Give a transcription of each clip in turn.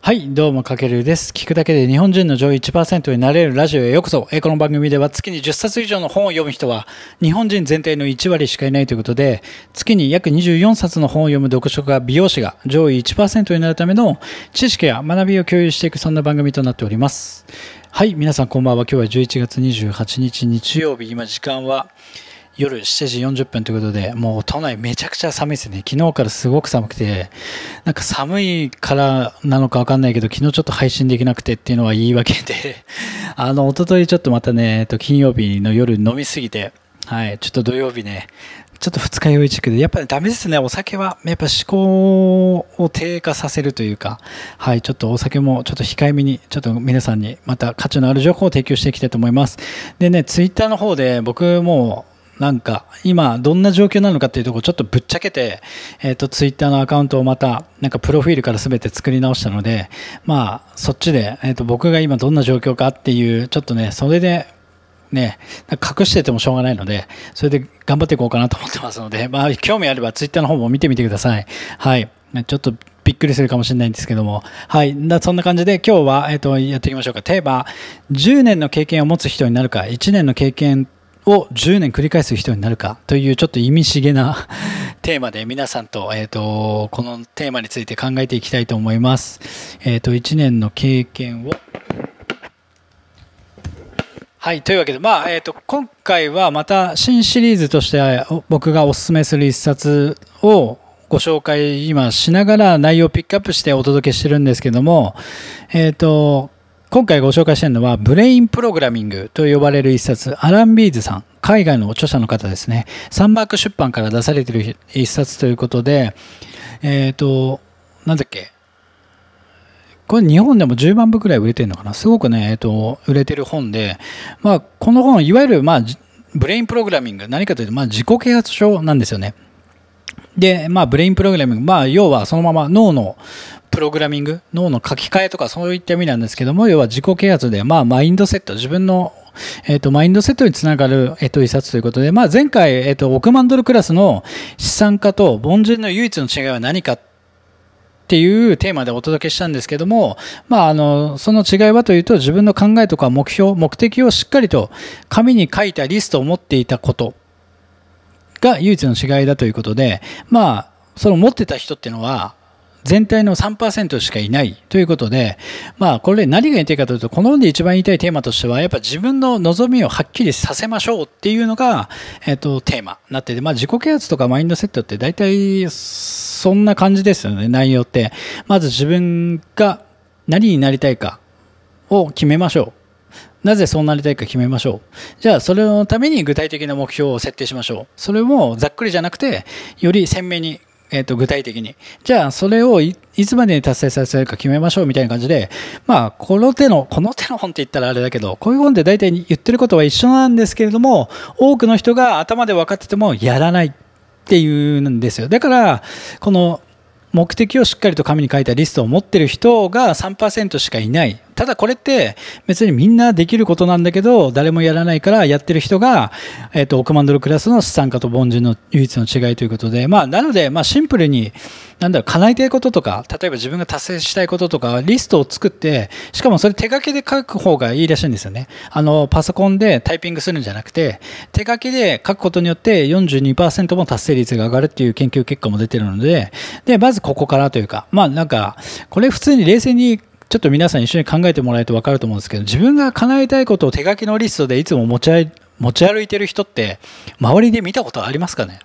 はい、どうも、かけるです。聞くだけで日本人の上位1%になれるラジオへようこそ。この番組では月に10冊以上の本を読む人は日本人全体の1割しかいないということで、月に約24冊の本を読む読書家、美容師が上位1%になるための知識や学びを共有していくそんな番組となっております。はい、皆さんこんばんは。今日は11月28日日曜日。今時間は夜7時40分ということで、もう都内めちゃくちゃ寒いですね。昨日からすごく寒くて、なんか寒いからなのかわかんないけど、昨日ちょっと配信できなくてっていうのは言い訳で、あの、一昨日ちょっとまたね、えっと、金曜日の夜飲みすぎて、はい、ちょっと土曜日ね、ちょっと二日酔い地区で、やっぱりダメですね、お酒は。やっぱ思考を低下させるというか、はい、ちょっとお酒もちょっと控えめに、ちょっと皆さんにまた価値のある情報を提供していきたいと思います。でね、ツイッターの方で僕もなんか今どんな状況なのかっていうところちょっとぶっちゃけて、えっ、とツイッターのアカウントをまたなんかプロフィールから全て作り直したので、まあそっちで、えっ、と僕が今どんな状況かっていうちょっとね、それでね、隠しててもしょうがないので、それで頑張っていこうかなと思ってますので、まあ興味あればツイッターの方も見てみてください。はい。ちょっとびっくりするかもしれないんですけども。はい。そんな感じで今日は、えっ、と、やっていきましょうか。テーマ、10年の経験を持つ人になるか、1年の経験を10年繰り返す人になるかというちょっと意味深なテーマで皆さんと、えっ、と、このテーマについて考えていきたいと思います。えっ、と、1年の経験をはい。というわけで、まあ、えっ、と、今回はまた新シリーズとして僕がおすすめする一冊をご紹介今しながら内容をピックアップしてお届けしてるんですけども、えっ、と、今回ご紹介してるのは、ブレインプログラミングと呼ばれる一冊、アラン・ビーズさん、海外の著者の方ですね。サンマーク出版から出されている一冊ということで、えっ、と、なんだっけ、これ日本でも10万部くらい売れてるのかなすごくね、えっ、と、売れてる本で、まあ、この本、いわゆる、まあ、ブレインプログラミング、何かというと、まあ、自己啓発書なんですよね。で、まあ、ブレインプログラミング、まあ、要はそのまま脳のプログラミング、脳の書き換えとかそういった意味なんですけども、要は自己啓発で、まあ、マインドセット、自分の、えっ、と、マインドセットにつながる、えっ、と、一冊ということで、まあ、前回、えっ、と、億万ドルクラスの資産家と凡人の唯一の違いは何かっていうテーマでお届けしたんですけども、まあ、あの、その違いはというと、自分の考えとか目標、目的をしっかりと紙に書いたリストを持っていたことが唯一の違いだということで、まあ、その持ってた人っていうのは、全体の3%しかいないということで、まあ、これ何が言いたいかというと、この本で一番言いたいテーマとしては、やっぱ自分の望みをはっきりさせましょうっていうのが、えっと、テーマになってて、まあ、自己啓発とかマインドセットって大体、そんな感じですよね、内容って。まず自分が何になりたいかを決めましょう。なぜそうなりたいか決めましょう。じゃあ、それのために具体的な目標を設定しましょう。それもざっくりじゃなくて、より鮮明に、えっ、と、具体的に。じゃあ、それをいいつまでに達成させるか決めましょうみたいな感じで、まあ、この手の、この手の本って言ったらあれだけど、こういう本って大体言ってることは一緒なんですけれども、多くの人が頭で分かっててもやらないっていうんですよ。だから、この、目的をしっかりと紙に書いたリストを持ってる人が3%しかいない。ただこれって別にみんなできることなんだけど、誰もやらないからやってる人が、えっ、と、億万ドルクラスの資産家と凡人の唯一の違いということで、まあ、なので、まあ、シンプルに、なんだろう、叶えたいこととか、例えば自分が達成したいこととか、リストを作って、しかもそれ手書きで書く方がいいらしいんですよね。あの、パソコンでタイピングするんじゃなくて、手書きで書くことによって42%も達成率が上がるっていう研究結果も出てるので、で、まずここからというか、まあなんか、これ普通に冷静にちょっと皆さん一緒に考えてもらえると分かると思うんですけど、自分が叶えたいことを手書きのリストでいつも持ち歩持ち歩いてる人って、周りで見たことありますかね？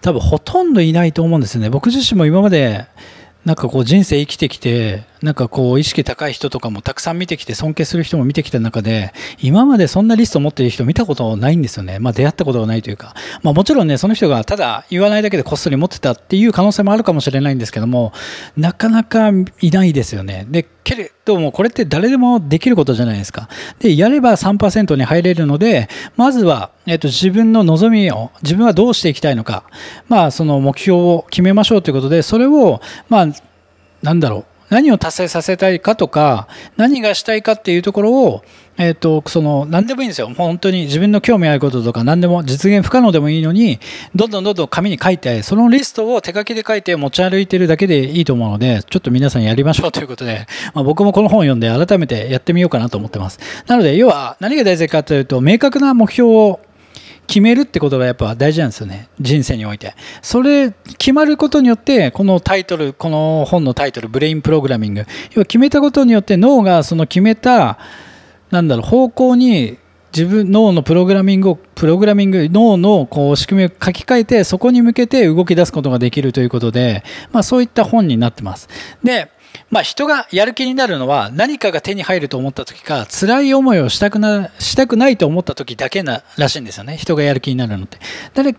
多分ほとんどいないと思うんですよね。僕自身も今まで、なんかこう人生生きてきて、なんかこう意識高い人とかもたくさん見てきて尊敬する人も見てきた中で、今までそんなリストを持っている人見たことないんですよね。まあ出会ったことがないというか。まあもちろんね、その人がただ言わないだけでこっそり持ってたっていう可能性もあるかもしれないんですけども、なかなかいないですよね。で、けれどもこれって誰でもできることじゃないですか。で、やれば3%に入れるので、まずは、えっと、自分の望みを、自分はどうしていきたいのか、まあその目標を決めましょうということで、それを、まあ、なんだろう。何を達成させたいかとか、何がしたいかっていうところを、えっ、と、その、何でもいいんですよ。本当に自分の興味あることとか何でも実現不可能でもいいのに、どんどんどんどん紙に書いて、そのリストを手書きで書いて持ち歩いてるだけでいいと思うので、ちょっと皆さんやりましょうということで、まあ、僕もこの本を読んで改めてやってみようかなと思ってます。なので、要は何が大事かというと、明確な目標を決めるってことがやっぱ大事なんですよね。人生において。それ、決まることによって、このタイトル、この本のタイトル、ブレインプログラミング。要は決めたことによって脳がその決めた、なんだろう、方向に自分、脳のプログラミングを、プログラミング、脳のこう仕組みを書き換えて、そこに向けて動き出すことができるということで、まあそういった本になってます。で、まあ人がやる気になるのは何かが手に入ると思った時か辛い思いをしたくな、したくないと思った時だけならしいんですよね。人がやる気になるのって。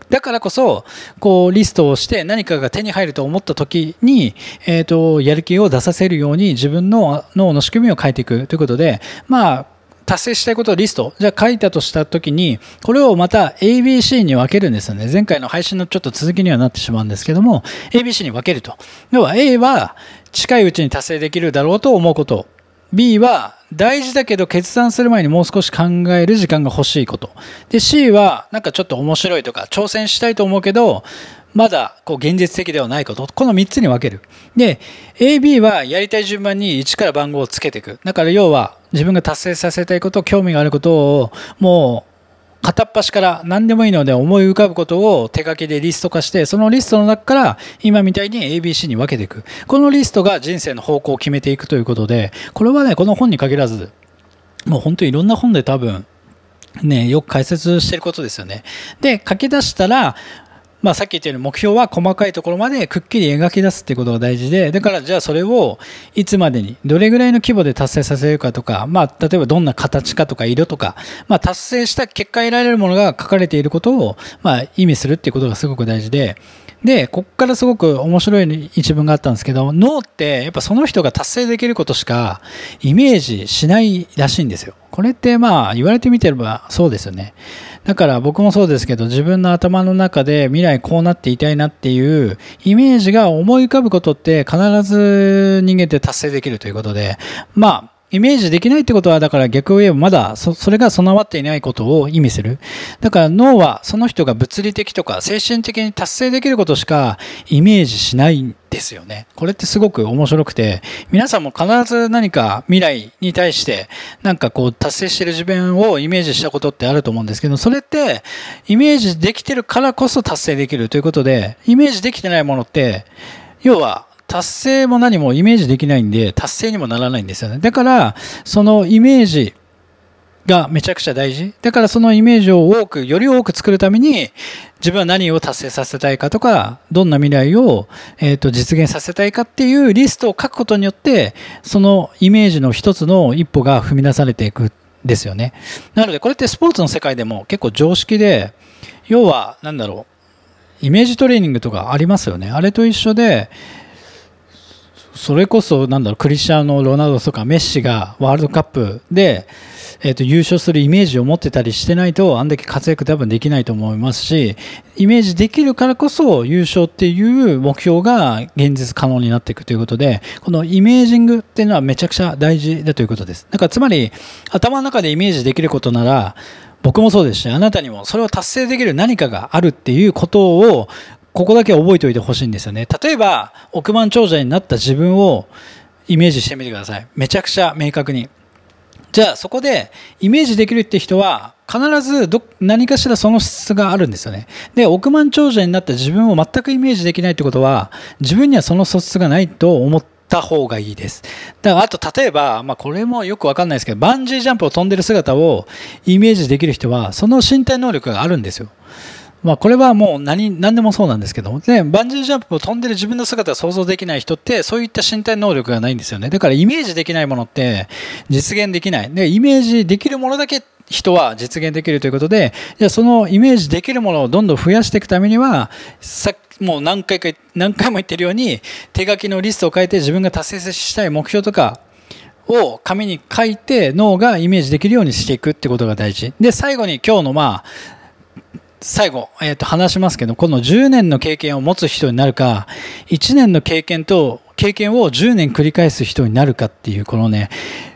だからこそ、こうリストをして何かが手に入ると思った時に、えっ、ー、と、やる気を出させるように自分の脳の仕組みを変えていくということで、まあ達成したいことをリスト、じゃあ書いたとしたときに、これをまた ABC に分けるんですよね。前回の配信のちょっと続きにはなってしまうんですけども、ABC に分けると。要は A は近いうちに達成できるだろうと思うこと。B は大事だけど決断する前にもう少し考える時間が欲しいこと。で、C はなんかちょっと面白いとか挑戦したいと思うけど、まだこう現実的ではないこと。この3つに分ける。で、AB はやりたい順番に1から番号をつけていく。だから要は自分が達成させたいこと、興味があることをもう片っ端から何でもいいので思い浮かぶことを手書きでリスト化して、そのリストの中から今みたいに ABC に分けていく。このリストが人生の方向を決めていくということで、これはね、この本に限らず、もう本当にいろんな本で多分、ね、よく解説してることですよね。で、書き出したら、まあ、さっき言ったように目標は細かいところまでくっきり描き出すっていうことが大事で、だからじゃあそれをいつまでに、どれぐらいの規模で達成させるかとか、まあ、例えばどんな形かとか色とか、まあ、達成した結果得られるものが書かれていることを、まあ、意味するっていうことがすごく大事で、で、こっからすごく面白い一文があったんですけど、脳ってやっぱその人が達成できることしかイメージしないらしいんですよ。これってまあ言われてみてればそうですよね。だから僕もそうですけど、自分の頭の中で未来こうなっていたいなっていうイメージが思い浮かぶことって必ず人間って達成できるということで、まあ、イメージできないってことは、だから逆を言えばまだそ、それが備わっていないことを意味する。だから脳はその人が物理的とか精神的に達成できることしかイメージしないんですよね。これってすごく面白くて、皆さんも必ず何か未来に対してなんかこう達成してる自分をイメージしたことってあると思うんですけど、それってイメージできてるからこそ達成できるということで、イメージできてないものって、要は達成も何もイメージできないんで、達成にもならないんですよね。だから、そのイメージがめちゃくちゃ大事。だからそのイメージを多く、より多く作るために、自分は何を達成させたいかとか、どんな未来を、えー、と実現させたいかっていうリストを書くことによって、そのイメージの一つの一歩が踏み出されていくんですよね。なのでこれってスポーツの世界でも結構常識で、要は、なんだろう、イメージトレーニングとかありますよね。あれと一緒で、それこそ、なんだろう、クリスチャーノ・ロナウドとかメッシがワールドカップで、えっ、ー、と、優勝するイメージを持ってたりしてないと、あんだけ活躍多分できないと思いますし、イメージできるからこそ優勝っていう目標が現実可能になっていくということで、このイメージングっていうのはめちゃくちゃ大事だということです。だからつまり、頭の中でイメージできることなら、僕もそうですし、あなたにもそれを達成できる何かがあるっていうことをここだけ覚えておいてほしいんですよね。例えば、億万長者になった自分をイメージしてみてください。めちゃくちゃ明確に。じゃあそこでイメージできるって人は必ずど何かしらその質があるんですよね。で、億万長者になった自分を全くイメージできないってことは自分にはその素質がないと思った方がいいです。だからあと例えば、まあこれもよくわかんないですけど、バンジージャンプを飛んでる姿をイメージできる人はその身体能力があるんですよ。まあ、これはもう何、何でもそうなんですけども、で、バンジージャンプを飛んでる自分の姿を想像できない人って、そういった身体能力がないんですよね。だからイメージできないものって実現できない。で、イメージできるものだけ人は実現できるということで、じゃそのイメージできるものをどんどん増やしていくためには、さもう何回か、何回も言ってるように、手書きのリストを書いて自分が達成したい目標とか、を紙に書いて脳がイメージできるようにしていくってことが大事。で、最後に今日のまあ、最後、えっ、と、話しますけど、この10年の経験を持つ人になるか、1年の経験と、経験を10年繰り返す人になるかっていう、このね、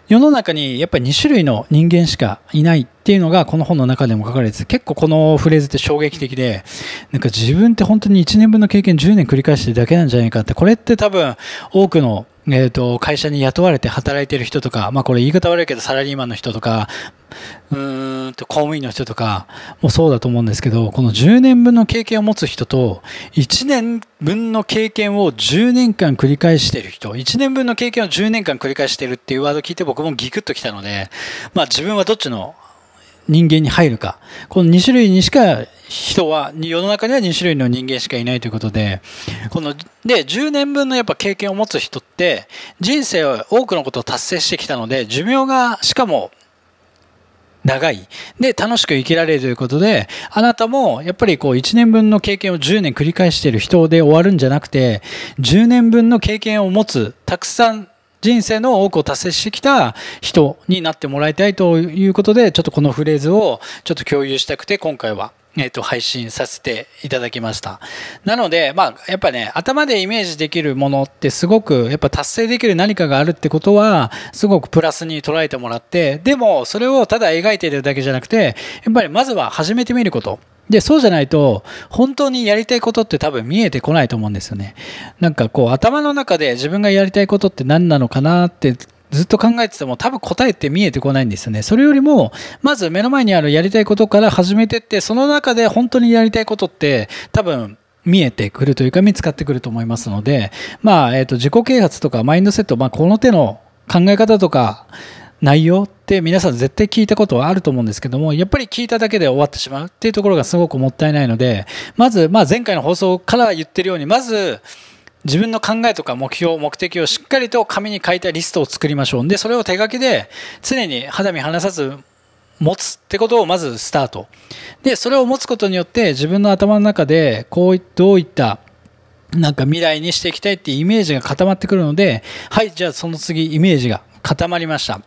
世の中にやっぱり2種類の人間しかいないっていうのがこの本の中でも書かれてて結構このフレーズって衝撃的でなんか自分って本当に1年分の経験10年繰り返してるだけなんじゃないかってこれって多分多くのえっ、ー、と、会社に雇われて働いてる人とか、まあこれ言い方悪いけどサラリーマンの人とか、うーんと公務員の人とかもそうだと思うんですけど、この10年分の経験を持つ人と、1年分の経験を10年間繰り返してる人、1年分の経験を10年間繰り返してるっていうワード聞いて僕もギクッときたので、まあ自分はどっちの人間に入るか。この2種類にしか人は、世の中には2種類の人間しかいないということで、この、で、10年分のやっぱ経験を持つ人って、人生は多くのことを達成してきたので、寿命がしかも長い。で、楽しく生きられるということで、あなたもやっぱりこう1年分の経験を10年繰り返している人で終わるんじゃなくて、10年分の経験を持つ、たくさん人生の多くを達成してきた人になってもらいたいということで、ちょっとこのフレーズをちょっと共有したくて、今回はえっ、と、配信させていただきました。なので、まあ、やっぱね、頭でイメージできるものってすごく、やっぱ達成できる何かがあるってことは、すごくプラスに捉えてもらって、でも、それをただ描いているだけじゃなくて、やっぱりまずは始めてみること。で、そうじゃないと、本当にやりたいことって多分見えてこないと思うんですよね。なんかこう、頭の中で自分がやりたいことって何なのかなってずっと考えてても多分答えって見えてこないんですよね。それよりも、まず目の前にあるやりたいことから始めてって、その中で本当にやりたいことって多分見えてくるというか見つかってくると思いますので、まあ、えっ、ー、と、自己啓発とかマインドセット、まあ、この手の考え方とか、内容って皆さん絶対聞いたことはあると思うんですけども、やっぱり聞いただけで終わってしまうっていうところがすごくもったいないので、まず、まあ前回の放送から言ってるように、まず、自分の考えとか目標、目的をしっかりと紙に書いたリストを作りましょう。で、それを手書きで常に肌身離さず持つってことをまずスタート。で、それを持つことによって自分の頭の中でこういどういったなんか未来にしていきたいっていうイメージが固まってくるので、はい、じゃあその次イメージが固まりました。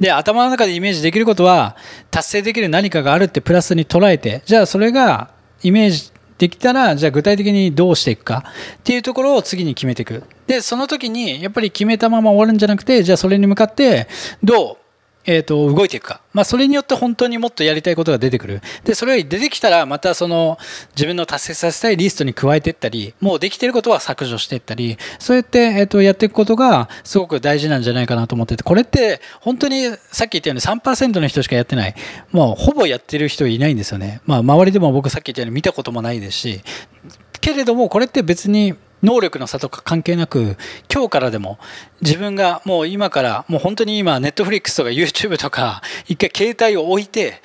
で、頭の中でイメージできることは、達成できる何かがあるってプラスに捉えて、じゃあそれがイメージできたら、じゃあ具体的にどうしていくかっていうところを次に決めていく。で、その時にやっぱり決めたまま終わるんじゃなくて、じゃあそれに向かってどうえっ、と、動いていくか。まあ、それによって本当にもっとやりたいことが出てくる。で、それが出てきたら、またその、自分の達成させたいリストに加えていったり、もうできてることは削除していったり、そうやって、えっ、と、やっていくことが、すごく大事なんじゃないかなと思ってて、これって、本当に、さっき言ったように3%の人しかやってない。もう、ほぼやってる人いないんですよね。まあ、周りでも僕さっき言ったように見たこともないですし、けれども、これって別に、能力の差とか関係なく、今日からでも自分がもう今から、もう本当に今、ネットフリックスとか YouTube とか、一回携帯を置いて、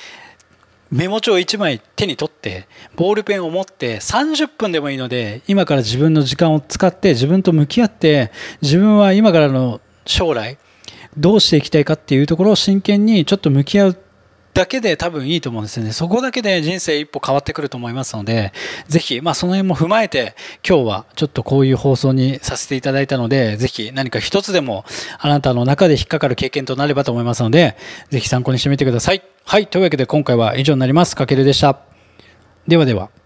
メモ帳1枚手に取って、ボールペンを持って30分でもいいので、今から自分の時間を使って自分と向き合って、自分は今からの将来、どうしていきたいかっていうところを真剣にちょっと向き合うだけで多分いいと思うんですよね。そこだけで人生一歩変わってくると思いますので、ぜひ、まあその辺も踏まえて、今日はちょっとこういう放送にさせていただいたので、ぜひ何か一つでもあなたの中で引っかかる経験となればと思いますので、ぜひ参考にしてみてください。はい。というわけで今回は以上になります。かけるでした。ではでは。